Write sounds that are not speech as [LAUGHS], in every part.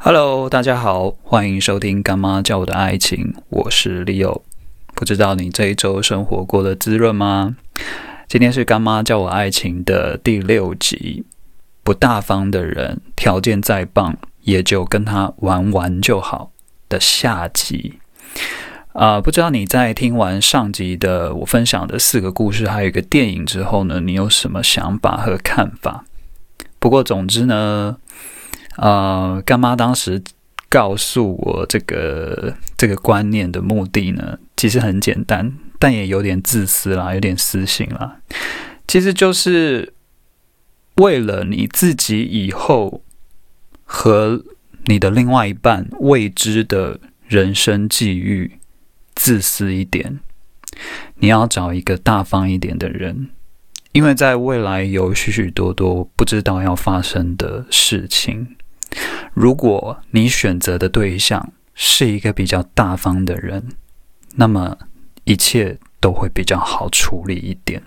Hello，大家好，欢迎收听《干妈教我的爱情》，我是 Leo。不知道你这一周生活过得滋润吗？今天是《干妈教我爱情》的第六集。不大方的人，条件再棒，也就跟他玩玩就好的下集。啊，不知道你在听完上集的我分享的四个故事，还有一个电影之后呢，你有什么想法和看法？不过总之呢，呃，干妈当时告诉我这个这个观念的目的呢，其实很简单，但也有点自私啦，有点私心啦。其实就是为了你自己以后和你的另外一半未知的人生际遇，自私一点，你要找一个大方一点的人。因为在未来有许许多多不知道要发生的事情，如果你选择的对象是一个比较大方的人，那么一切都会比较好处理一点。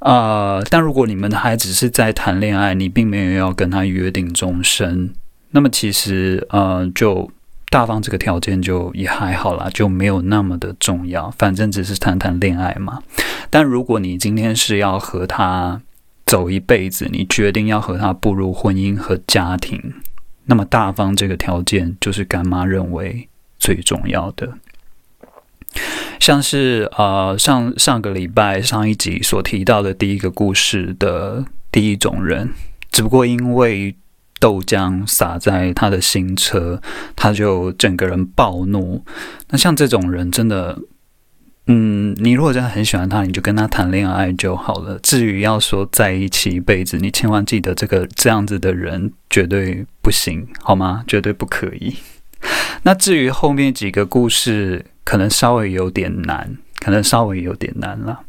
啊，但如果你们还只是在谈恋爱，你并没有要跟他约定终身，那么其实呃就。大方这个条件就也还好啦，就没有那么的重要。反正只是谈谈恋爱嘛。但如果你今天是要和他走一辈子，你决定要和他步入婚姻和家庭，那么大方这个条件就是干妈认为最重要的。像是呃上上个礼拜上一集所提到的第一个故事的第一种人，只不过因为。豆浆洒在他的新车，他就整个人暴怒。那像这种人，真的，嗯，你如果真的很喜欢他，你就跟他谈恋爱就好了。至于要说在一起一辈子，你千万记得，这个这样子的人绝对不行，好吗？绝对不可以。[LAUGHS] 那至于后面几个故事，可能稍微有点难，可能稍微有点难了。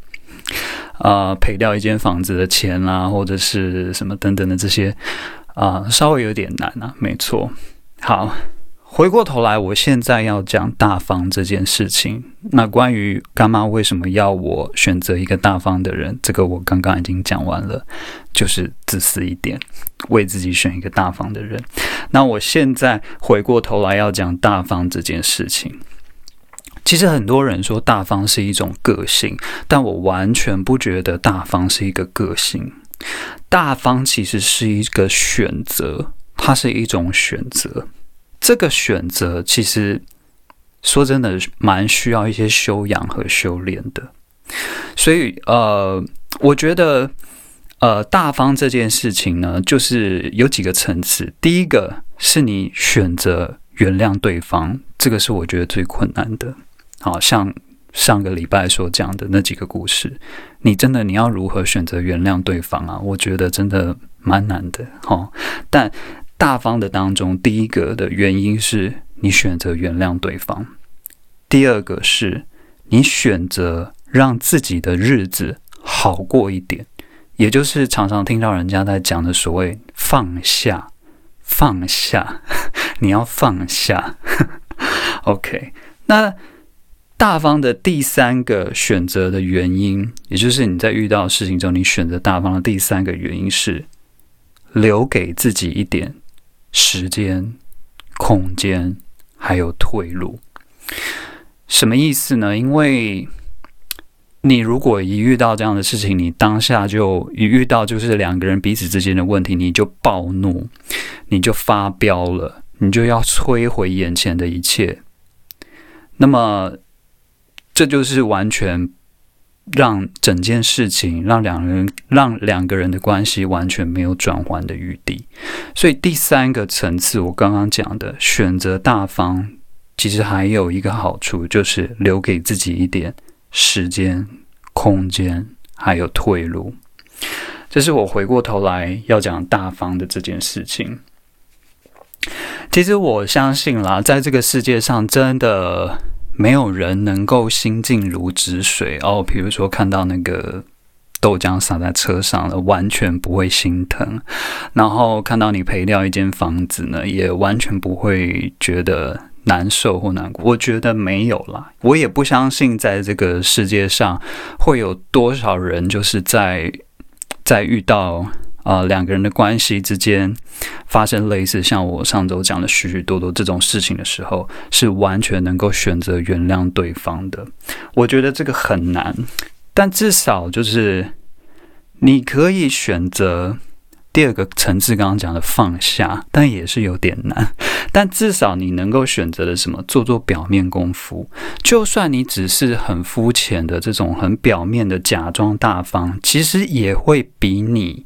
啊，赔掉一间房子的钱啦，或者是什么等等的这些。啊，稍微有点难啊，没错。好，回过头来，我现在要讲大方这件事情。那关于干妈为什么要我选择一个大方的人，这个我刚刚已经讲完了，就是自私一点，为自己选一个大方的人。那我现在回过头来要讲大方这件事情。其实很多人说大方是一种个性，但我完全不觉得大方是一个个性。大方其实是一个选择，它是一种选择。这个选择其实说真的，蛮需要一些修养和修炼的。所以，呃，我觉得，呃，大方这件事情呢，就是有几个层次。第一个是你选择原谅对方，这个是我觉得最困难的。好像。上个礼拜所讲的那几个故事，你真的你要如何选择原谅对方啊？我觉得真的蛮难的哈。但大方的当中，第一个的原因是你选择原谅对方；第二个是你选择让自己的日子好过一点，也就是常常听到人家在讲的所谓放下、放下，你要放下。[LAUGHS] OK，那。大方的第三个选择的原因，也就是你在遇到事情中，你选择大方的第三个原因是留给自己一点时间、空间，还有退路。什么意思呢？因为你如果一遇到这样的事情，你当下就一遇到就是两个人彼此之间的问题，你就暴怒，你就发飙了，你就要摧毁眼前的一切。那么。这就是完全让整件事情，让两人让两个人的关系完全没有转换的余地。所以第三个层次，我刚刚讲的选择大方，其实还有一个好处，就是留给自己一点时间、空间，还有退路。这是我回过头来要讲大方的这件事情。其实我相信啦，在这个世界上，真的。没有人能够心静如止水哦。比如说，看到那个豆浆洒在车上了，完全不会心疼；然后看到你赔掉一间房子呢，也完全不会觉得难受或难过。我觉得没有啦，我也不相信在这个世界上会有多少人就是在在遇到啊两个人的关系之间发生类似像我上周讲的许许多多这种事情的时候，是完全能够选择原谅对方的。我觉得这个很难，但至少就是你可以选择。第二个层次，刚刚讲的放下，但也是有点难。[LAUGHS] 但至少你能够选择的什么，做做表面功夫。就算你只是很肤浅的这种很表面的假装大方，其实也会比你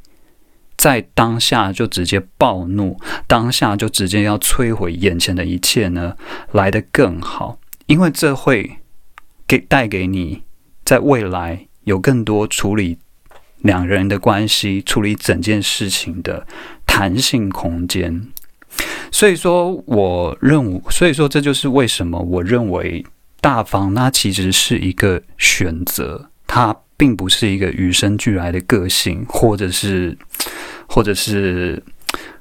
在当下就直接暴怒，当下就直接要摧毁眼前的一切呢，来得更好。因为这会给带给你在未来有更多处理。两人的关系处理整件事情的弹性空间，所以说，我认为，所以说，这就是为什么我认为大方，那其实是一个选择，它并不是一个与生俱来的个性，或者是，或者是，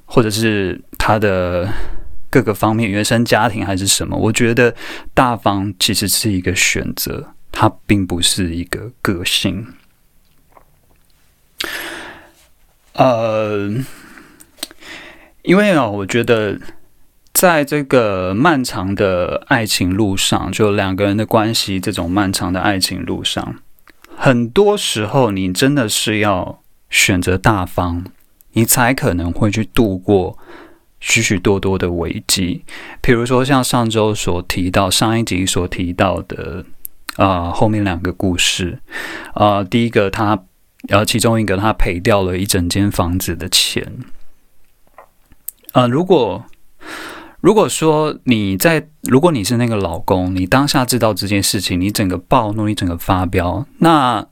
或者是他的各个方面，原生家庭还是什么？我觉得大方其实是一个选择，它并不是一个个性。呃，因为啊，我觉得在这个漫长的爱情路上，就两个人的关系这种漫长的爱情路上，很多时候你真的是要选择大方，你才可能会去度过许许多多的危机。比如说像上周所提到，上一集所提到的啊，后面两个故事啊，第一个他。然后其中一个他赔掉了一整间房子的钱。呃，如果如果说你在，如果你是那个老公，你当下知道这件事情，你整个暴怒，你整个发飙，那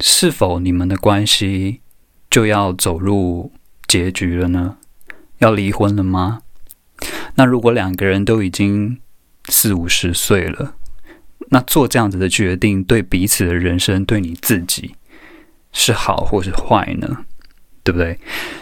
是否你们的关系就要走入结局了呢？要离婚了吗？那如果两个人都已经四五十岁了，那做这样子的决定，对彼此的人生，对你自己。是好或是坏呢？对不对？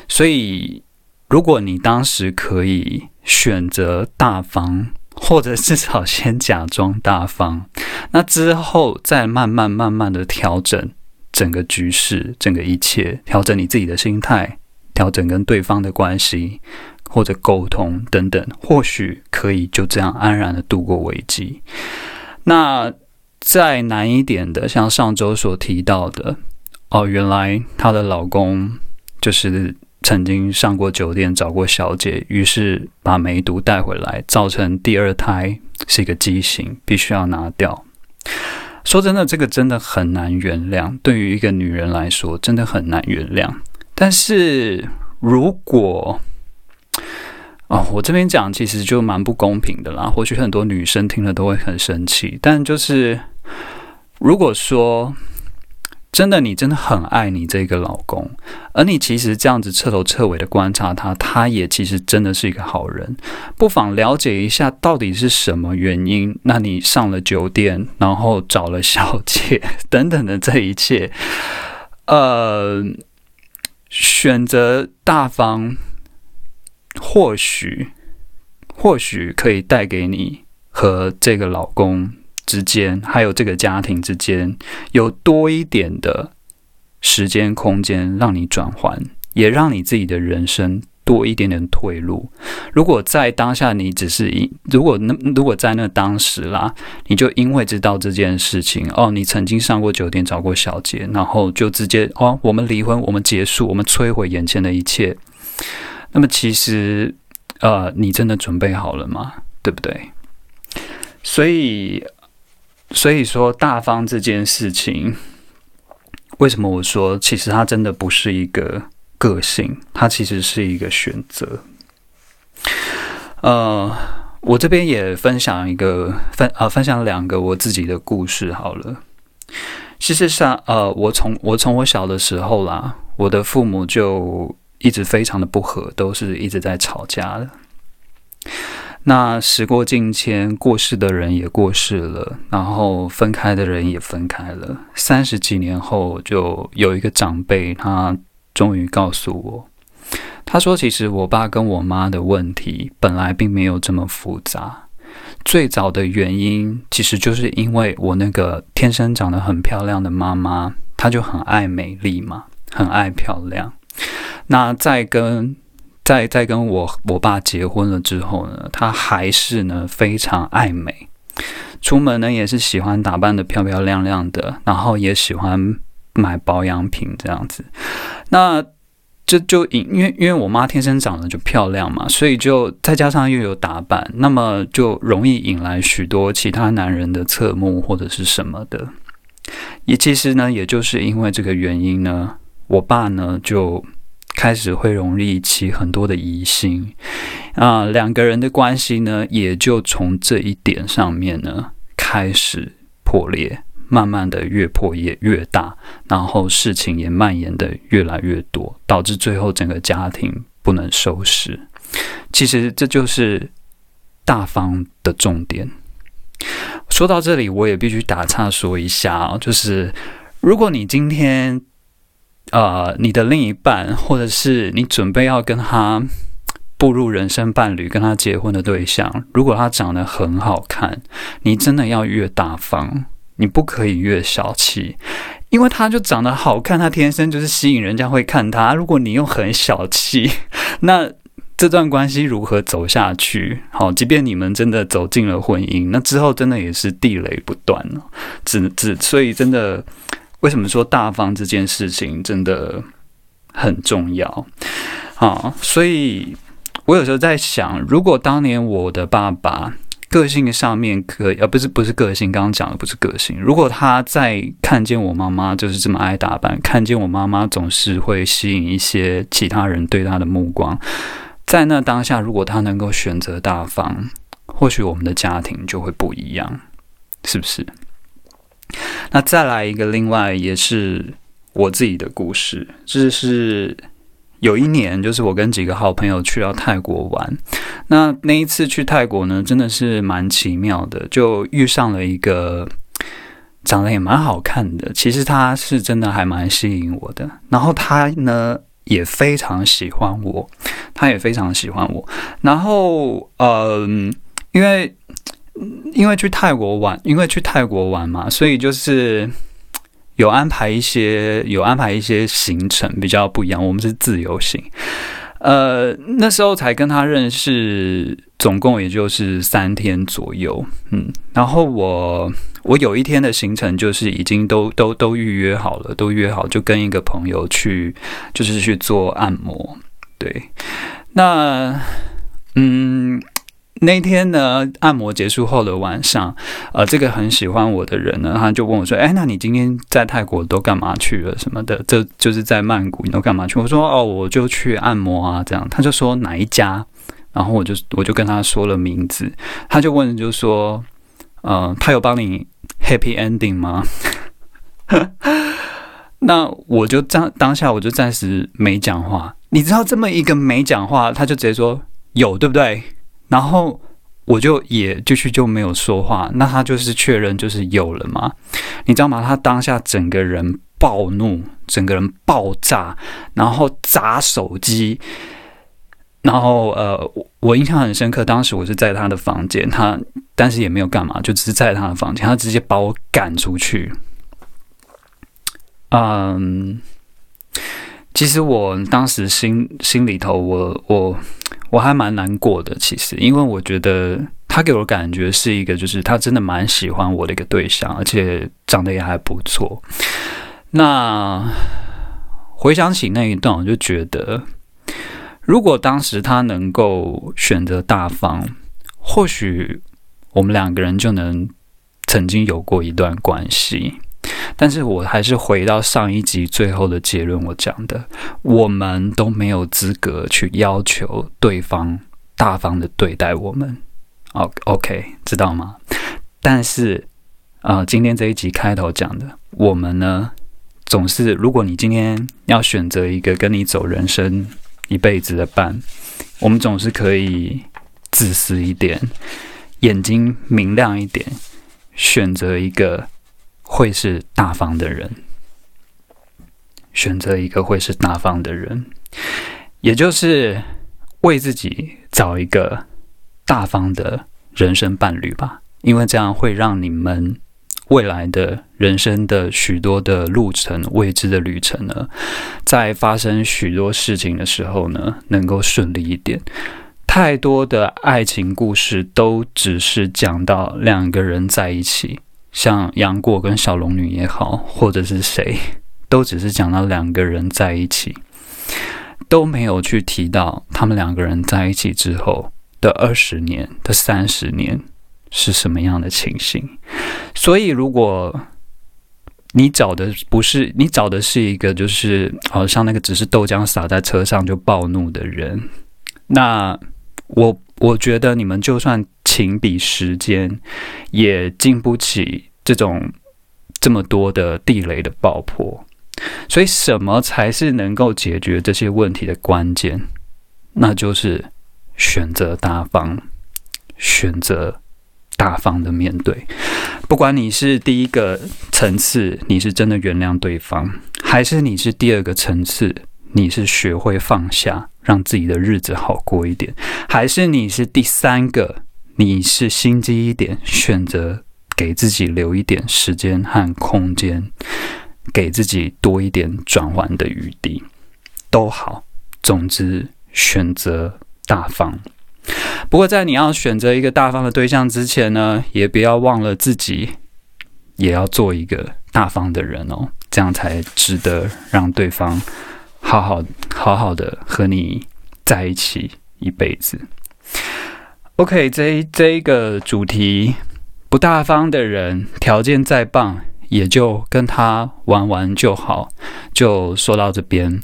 所以，如果你当时可以选择大方，[LAUGHS] 或者至少先假装大方，那之后再慢慢慢慢的调整整个局势，整个一切，调整你自己的心态，调整跟对方的关系，或者沟通等等，或许可以就这样安然的度过危机。那再难一点的，像上周所提到的。哦，原来她的老公就是曾经上过酒店找过小姐，于是把梅毒带回来，造成第二胎是一个畸形，必须要拿掉。说真的，这个真的很难原谅，对于一个女人来说，真的很难原谅。但是如果哦，我这边讲其实就蛮不公平的啦，或许很多女生听了都会很生气。但就是如果说。真的，你真的很爱你这个老公，而你其实这样子彻头彻尾的观察他，他也其实真的是一个好人。不妨了解一下到底是什么原因，那你上了酒店，然后找了小姐 [LAUGHS] 等等的这一切，呃，选择大方，或许或许可以带给你和这个老公。之间，还有这个家庭之间，有多一点的时间空间让你转换，也让你自己的人生多一点点退路。如果在当下，你只是因如果那如果在那当时啦，你就因为知道这件事情哦，你曾经上过酒店找过小姐，然后就直接哦，我们离婚，我们结束，我们摧毁眼前的一切。那么其实，呃，你真的准备好了吗？对不对？所以。所以说，大方这件事情，为什么我说其实它真的不是一个个性，它其实是一个选择。呃，我这边也分享一个分呃分享两个我自己的故事好了。其实上，呃，我从我从我小的时候啦，我的父母就一直非常的不和，都是一直在吵架的。那时过境迁，过世的人也过世了，然后分开的人也分开了。三十几年后，就有一个长辈，他终于告诉我，他说：“其实我爸跟我妈的问题本来并没有这么复杂，最早的原因其实就是因为我那个天生长得很漂亮的妈妈，她就很爱美丽嘛，很爱漂亮。那在跟在在跟我我爸结婚了之后呢，他还是呢非常爱美，出门呢也是喜欢打扮的漂漂亮亮的，然后也喜欢买保养品这样子。那这就因因为因为我妈天生长得就漂亮嘛，所以就再加上又有打扮，那么就容易引来许多其他男人的侧目或者是什么的。也其实呢，也就是因为这个原因呢，我爸呢就开始会容易起很多的疑心啊，两个人的关系呢也就从这一点上面呢开始破裂，慢慢的越破也越大，然后事情也蔓延的越来越多，导致最后整个家庭不能收拾。其实这就是大方的重点。说到这里，我也必须打岔说一下啊，就是如果你今天，呃，你的另一半，或者是你准备要跟他步入人生伴侣、跟他结婚的对象，如果他长得很好看，你真的要越大方，你不可以越小气，因为他就长得好看，他天生就是吸引人家会看他。如果你又很小气，[LAUGHS] 那。这段关系如何走下去？好，即便你们真的走进了婚姻，那之后真的也是地雷不断。只只，所以真的，为什么说大方这件事情真的很重要？啊，所以我有时候在想，如果当年我的爸爸个性上面可以，而不是不是个性，刚刚讲的不是个性。如果他在看见我妈妈就是这么爱打扮，看见我妈妈总是会吸引一些其他人对他的目光。在那当下，如果他能够选择大方，或许我们的家庭就会不一样，是不是？那再来一个，另外也是我自己的故事，就是有一年，就是我跟几个好朋友去到泰国玩。那那一次去泰国呢，真的是蛮奇妙的，就遇上了一个长得也蛮好看的，其实他是真的还蛮吸引我的。然后他呢？也非常喜欢我，他也非常喜欢我。然后，嗯，因为因为去泰国玩，因为去泰国玩嘛，所以就是有安排一些有安排一些行程比较不一样。我们是自由行，呃，那时候才跟他认识，总共也就是三天左右。嗯，然后我。我有一天的行程就是已经都都都预约好了，都约好就跟一个朋友去，就是去做按摩。对，那嗯，那天呢，按摩结束后的晚上，呃，这个很喜欢我的人呢，他就问我说：“哎，那你今天在泰国都干嘛去了？什么的？这就是在曼谷，你都干嘛去？”我说：“哦，我就去按摩啊。”这样，他就说哪一家，然后我就我就跟他说了名字，他就问，就说：“呃，他有帮你？” Happy ending 吗？[LAUGHS] 那我就当当下我就暂时没讲话。你知道这么一个没讲话，他就直接说有，对不对？然后我就也继续就没有说话。那他就是确认就是有了嘛？你知道吗？他当下整个人暴怒，整个人爆炸，然后砸手机。然后呃，我我印象很深刻，当时我是在他的房间，他但是也没有干嘛，就只是在他的房间，他直接把我赶出去。嗯，其实我当时心心里头，我我我还蛮难过的，其实，因为我觉得他给我感觉是一个，就是他真的蛮喜欢我的一个对象，而且长得也还不错。那回想起那一段，我就觉得。如果当时他能够选择大方，或许我们两个人就能曾经有过一段关系。但是我还是回到上一集最后的结论，我讲的，我们都没有资格去要求对方大方的对待我们。O OK，知道吗？但是啊，今天这一集开头讲的，我们呢，总是如果你今天要选择一个跟你走人生。一辈子的伴，我们总是可以自私一点，眼睛明亮一点，选择一个会是大方的人，选择一个会是大方的人，也就是为自己找一个大方的人生伴侣吧，因为这样会让你们未来的人生的许多的路程、未知的旅程呢，在发生许多事情的时候呢，能够顺利一点。太多的爱情故事都只是讲到两个人在一起，像杨过跟小龙女也好，或者是谁，都只是讲到两个人在一起，都没有去提到他们两个人在一起之后的二十年的三十年是什么样的情形。所以，如果你找的不是你找的是一个就是好像那个只是豆浆洒在车上就暴怒的人，那。我我觉得你们就算情比时间，也经不起这种这么多的地雷的爆破。所以，什么才是能够解决这些问题的关键？那就是选择大方，选择大方的面对。不管你是第一个层次，你是真的原谅对方，还是你是第二个层次。你是学会放下，让自己的日子好过一点，还是你是第三个？你是心机一点，选择给自己留一点时间和空间，给自己多一点转换的余地，都好。总之，选择大方。不过，在你要选择一个大方的对象之前呢，也不要忘了自己也要做一个大方的人哦，这样才值得让对方。好好好好的和你在一起一辈子。OK，这这一个主题，不大方的人，条件再棒，也就跟他玩玩就好。就说到这边，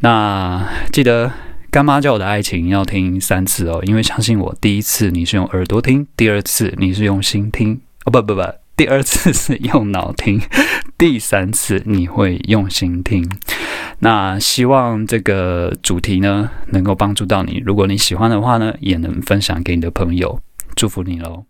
那记得干妈教我的爱情要听三次哦，因为相信我，第一次你是用耳朵听，第二次你是用心听，哦不不不，第二次是用脑听，第三次你会用心听。那希望这个主题呢，能够帮助到你。如果你喜欢的话呢，也能分享给你的朋友。祝福你喽！